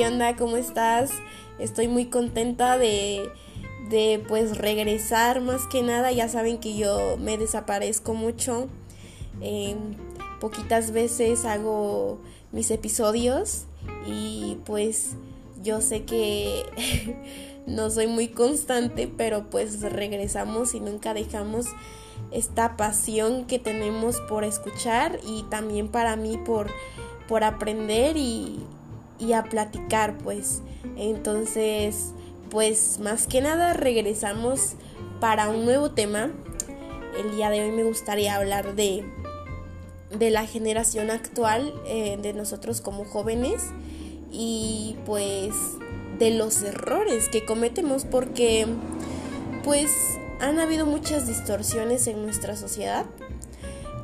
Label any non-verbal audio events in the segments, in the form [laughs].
¿qué onda? ¿Cómo estás? Estoy muy contenta de, de pues regresar más que nada. Ya saben que yo me desaparezco mucho. Eh, poquitas veces hago mis episodios y pues yo sé que [laughs] no soy muy constante, pero pues regresamos y nunca dejamos esta pasión que tenemos por escuchar y también para mí por, por aprender y, y a platicar pues. Entonces, pues más que nada regresamos para un nuevo tema. El día de hoy me gustaría hablar de, de la generación actual, eh, de nosotros como jóvenes y pues de los errores que cometemos porque pues han habido muchas distorsiones en nuestra sociedad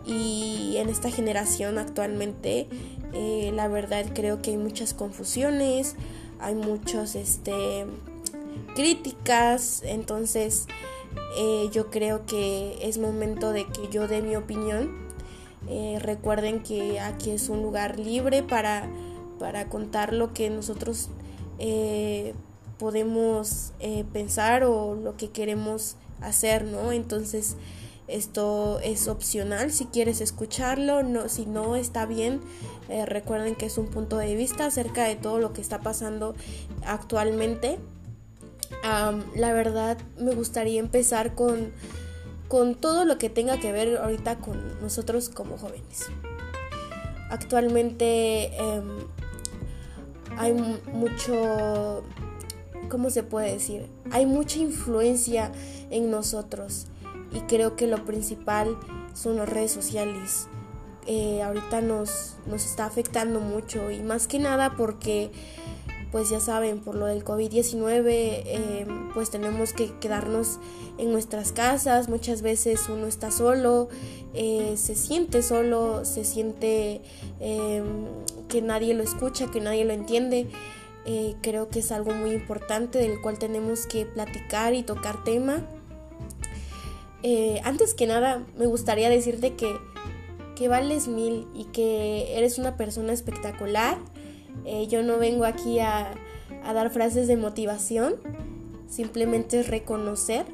y en esta generación actualmente eh, la verdad creo que hay muchas confusiones, hay muchos este críticas, entonces eh, yo creo que es momento de que yo dé mi opinión. Eh, recuerden que aquí es un lugar libre para, para contar lo que nosotros podemos pensar o lo que queremos hacer, ¿no? Entonces, esto es opcional si quieres escucharlo, no, si no está bien, eh, recuerden que es un punto de vista acerca de todo lo que está pasando actualmente. la verdad me gustaría empezar con, con todo lo que tenga que ver ahorita con nosotros como jóvenes. Actualmente em, hay mucho ¿cómo se puede decir? Hay mucha influencia en nosotros y creo que lo principal son las redes sociales. Eh, ahorita nos, nos está afectando mucho y más que nada porque pues ya saben, por lo del COVID-19, eh, pues tenemos que quedarnos en nuestras casas, muchas veces uno está solo, eh, se siente solo, se siente que nadie lo escucha, que nadie lo entiende creo que es algo muy importante del cual tenemos que platicar y tocar tema. Eh, antes que nada, me gustaría decirte que, que vales mil y que eres una persona espectacular. Eh, yo no vengo aquí a, a dar frases de motivación, simplemente es reconocer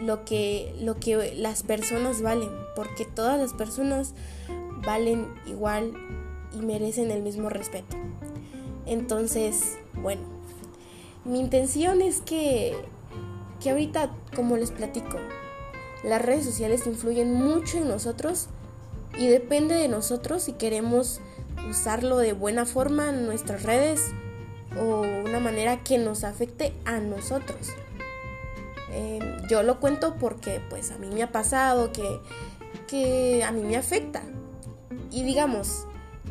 lo que, lo que las personas valen, porque todas las personas valen igual y merecen el mismo respeto. Entonces, bueno, mi intención es que, que ahorita, como les platico, las redes sociales influyen mucho en nosotros y depende de nosotros si queremos usarlo de buena forma en nuestras redes o una manera que nos afecte a nosotros. Em, yo lo cuento porque pues a mí me ha pasado que, que a mí me afecta. Y digamos,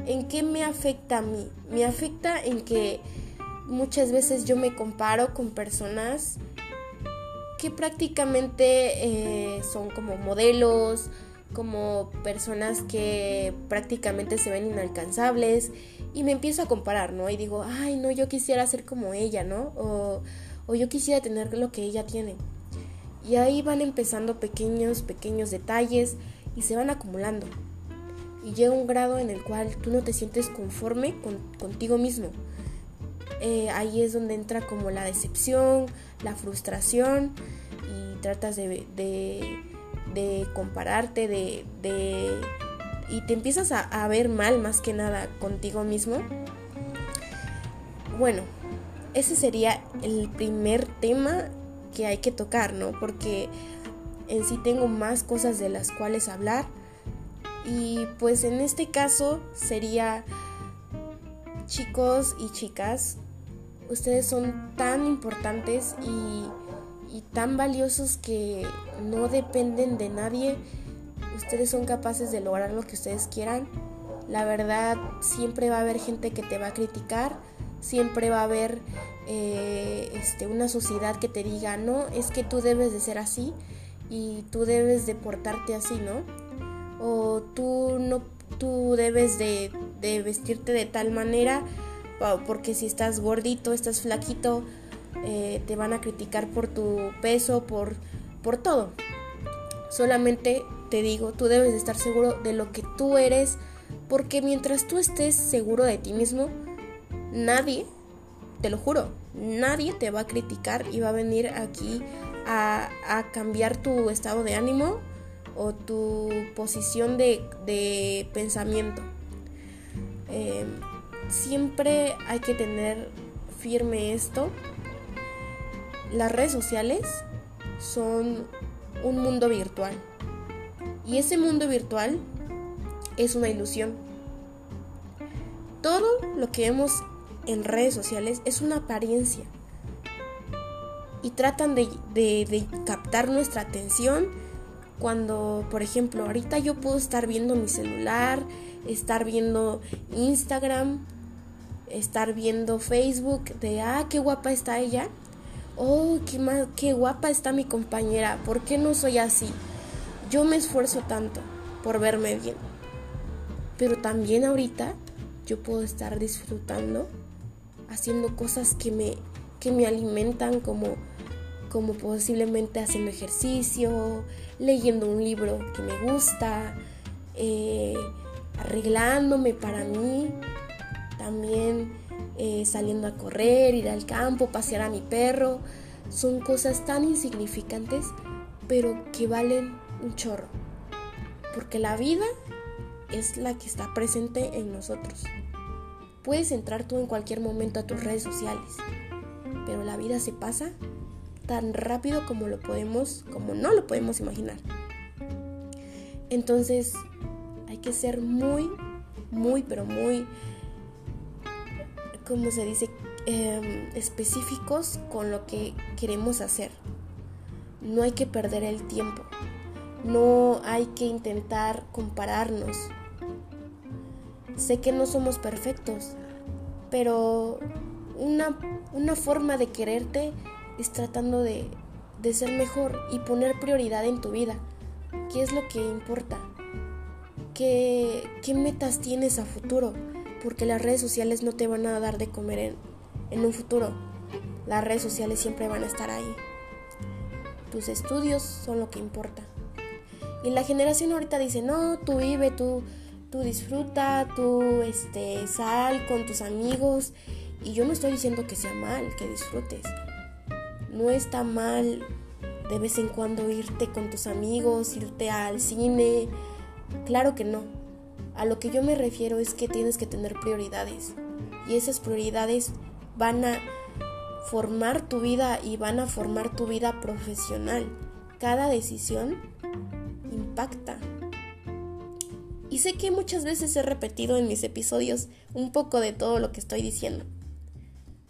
¿En qué me afecta a mí? Me afecta en que muchas veces yo me comparo con personas que prácticamente eh, son como modelos, como personas que prácticamente se ven inalcanzables y me empiezo a comparar, ¿no? Y digo, ay, no, yo quisiera ser como ella, ¿no? O, o yo quisiera tener lo que ella tiene. Y ahí van empezando pequeños, pequeños detalles y se van acumulando y llega un grado en el cual tú no te sientes conforme contigo mismo. Eh, ahí es donde entra como la decepción, la frustración y tratas de, de, compararte, de, y te empiezas a, a ver mal más que nada contigo mismo. Bueno, ese sería el primer tema que hay que tocar, ¿no? Porque en sí tengo más cosas de las cuales hablar y pues en este caso sería chicos y chicas, ustedes son tan importantes y, tan valiosos que no dependen de nadie. Ustedes son capaces de lograr lo que ustedes quieran. La verdad, siempre va a haber gente que te va a criticar, siempre va a haber eh, este, una sociedad que te diga, no, es que tú debes de ser así y tú debes de portarte así, ¿no? o tú no tú debes de, vestirte de tal manera porque si estás gordito, estás flaquito, eh, te van a criticar por tu peso, por, por todo. Solamente te digo, tú debes de estar seguro de lo que tú eres, porque mientras tú estés seguro de ti mismo, nadie, te lo juro, nadie te va a criticar y va a venir aquí a, cambiar tu estado de ánimo o tu posición de, pensamiento. Eh, siempre hay que tener firme esto. Las redes sociales son un mundo virtual. Y ese mundo virtual es una ilusión. Todo lo que vemos en redes sociales es una apariencia. Y tratan de, captar nuestra atención cuando, por ejemplo, ahorita yo puedo estar viendo mi celular, estar viendo Instagram, estar viendo Facebook de, ah, qué guapa está ella. Oh, qué, qué guapa está mi compañera. ¿Por qué no soy así? Yo me esfuerzo tanto por verme bien. Pero también ahorita yo puedo estar disfrutando haciendo cosas que me, que me alimentan como, como posiblemente haciendo ejercicio, leyendo un libro que me gusta, eh, arreglándome para mí, también eh, saliendo a correr, ir al campo, pasear a mi perro. Son cosas tan insignificantes, pero que valen un chorro. Porque la vida es la que está presente en nosotros. Puedes entrar tú en cualquier momento a tus redes sociales, pero la vida se pasa tan rápido como lo podemos, como no lo podemos imaginar. Entonces, hay que ser muy, muy, pero muy, como se dice, em, específicos con lo que queremos hacer. No hay que perder el tiempo. No hay que intentar compararnos Sé que no somos perfectos, pero una, forma de quererte es tratando de, ser mejor y poner prioridad en tu vida. ¿Qué es lo que importa? ¿Qué, qué metas tienes a futuro? Porque las redes sociales no te van a dar de comer en, en un futuro. Las redes sociales siempre van a estar ahí. Tus estudios son lo que importa. Y la generación ahorita dice, no, tú vive, tú, tú disfruta, tú este, sal con tus amigos. Y yo no estoy diciendo que sea mal que disfrutes. No está mal de vez en cuando irte con tus amigos, irte al cine. Claro que no. A lo que yo me refiero es que tienes que tener prioridades. Y esas prioridades van a formar tu vida y van a formar tu vida profesional. Cada decisión impacta y sé que muchas veces he repetido en mis episodios un poco de todo lo que estoy diciendo.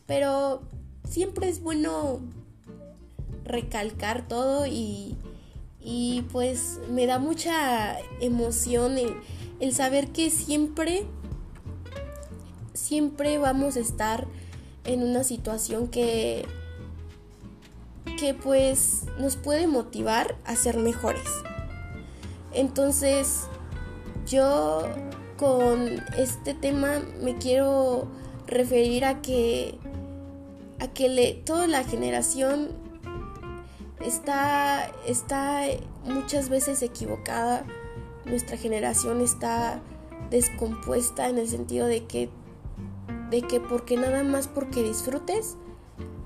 Pero siempre es bueno recalcar todo y, y pues me da mucha emoción el, saber que siempre, siempre vamos a estar en una situación que, que pues nos puede motivar a ser mejores. Entonces, yo con este tema me quiero referir a que a que le, toda la generación está está muchas veces equivocada. Nuestra generación está descompuesta en el sentido de que de que porque nada más porque disfrutes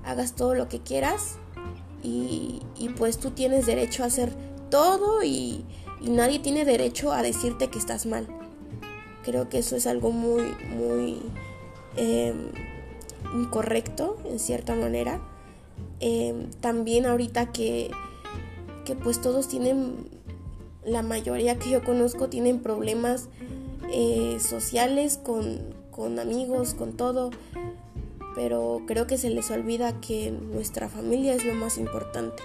hagas todo lo que quieras y, pues tú tienes derecho a hacer todo y, y nadie tiene derecho a decirte que estás mal. Creo que eso es algo muy, muy em, incorrecto en cierta manera. Em, también ahorita que, que pues todos tienen, la mayoría que yo conozco tienen problemas eh, sociales con, con amigos, con todo, pero creo que se les olvida que nuestra familia es lo más importante.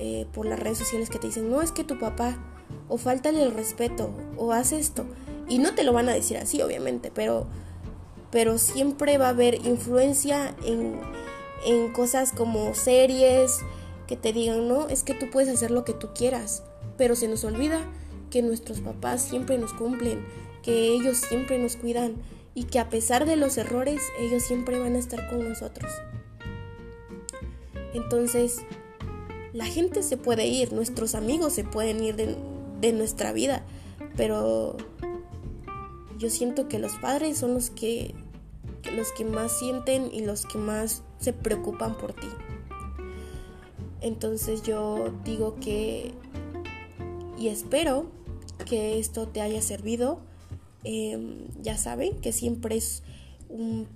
Eh, por las redes sociales que te dicen, no es que tu papá, o faltale el respeto, o haz esto. Y no te lo van a decir así, obviamente, pero, pero siempre va a haber influencia en, en cosas como series que te digan, no, es que tú puedes hacer lo que tú quieras, pero se nos olvida que nuestros papás siempre nos cumplen, que ellos siempre nos cuidan y que a pesar de los errores, ellos siempre van a estar con nosotros. Entonces, la gente se puede ir, nuestros amigos se pueden ir de, nuestra vida, pero yo siento que los padres son los que los que más sienten y los que más se preocupan por ti. Entonces yo digo que y espero que esto te haya servido. Em, ya saben que siempre es un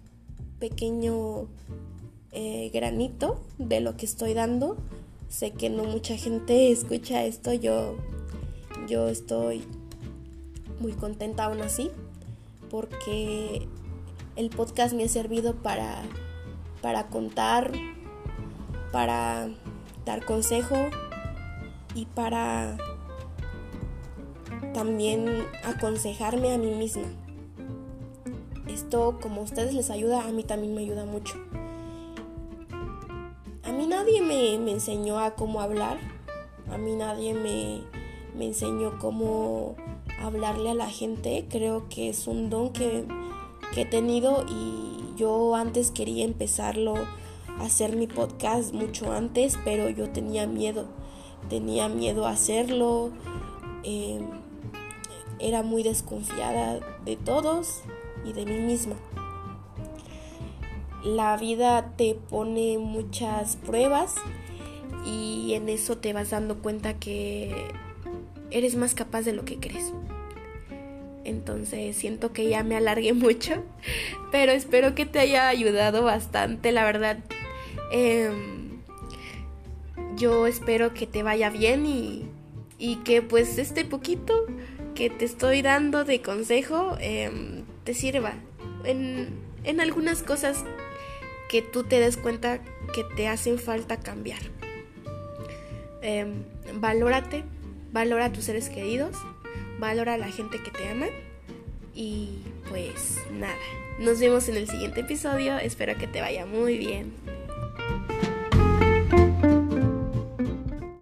pequeño eh, granito de lo que estoy dando. Sé que no mucha gente escucha esto, yo, yo estoy muy contenta aún así porque el podcast me ha servido para, para contar, para dar consejo y para también aconsejarme a mí misma. Esto, como a ustedes les ayuda, a mí también me ayuda mucho. A mí nadie me, enseñó a cómo hablar, a mí nadie me, me enseñó cómo hablarle a la gente. Creo que es un don que, que he tenido y yo antes quería empezarlo hacer mi podcast mucho antes, pero yo tenía miedo. Tenía miedo a hacerlo. Eh, era muy desconfiada de todos y de mí misma. La vida te pone muchas pruebas y en eso te vas dando cuenta que eres más capaz de lo que crees. Entonces siento que ya me alargué mucho, pero espero que te haya ayudado bastante, la verdad. Em, yo espero que te vaya bien y, que pues este poquito que te estoy dando de consejo em, te sirva en, en, algunas cosas que tú te des cuenta que te hacen falta cambiar. Eh, valórate, valora a tus seres queridos, valora a la gente que te ama y pues nada, nos vemos en el siguiente episodio, espero que te vaya muy bien.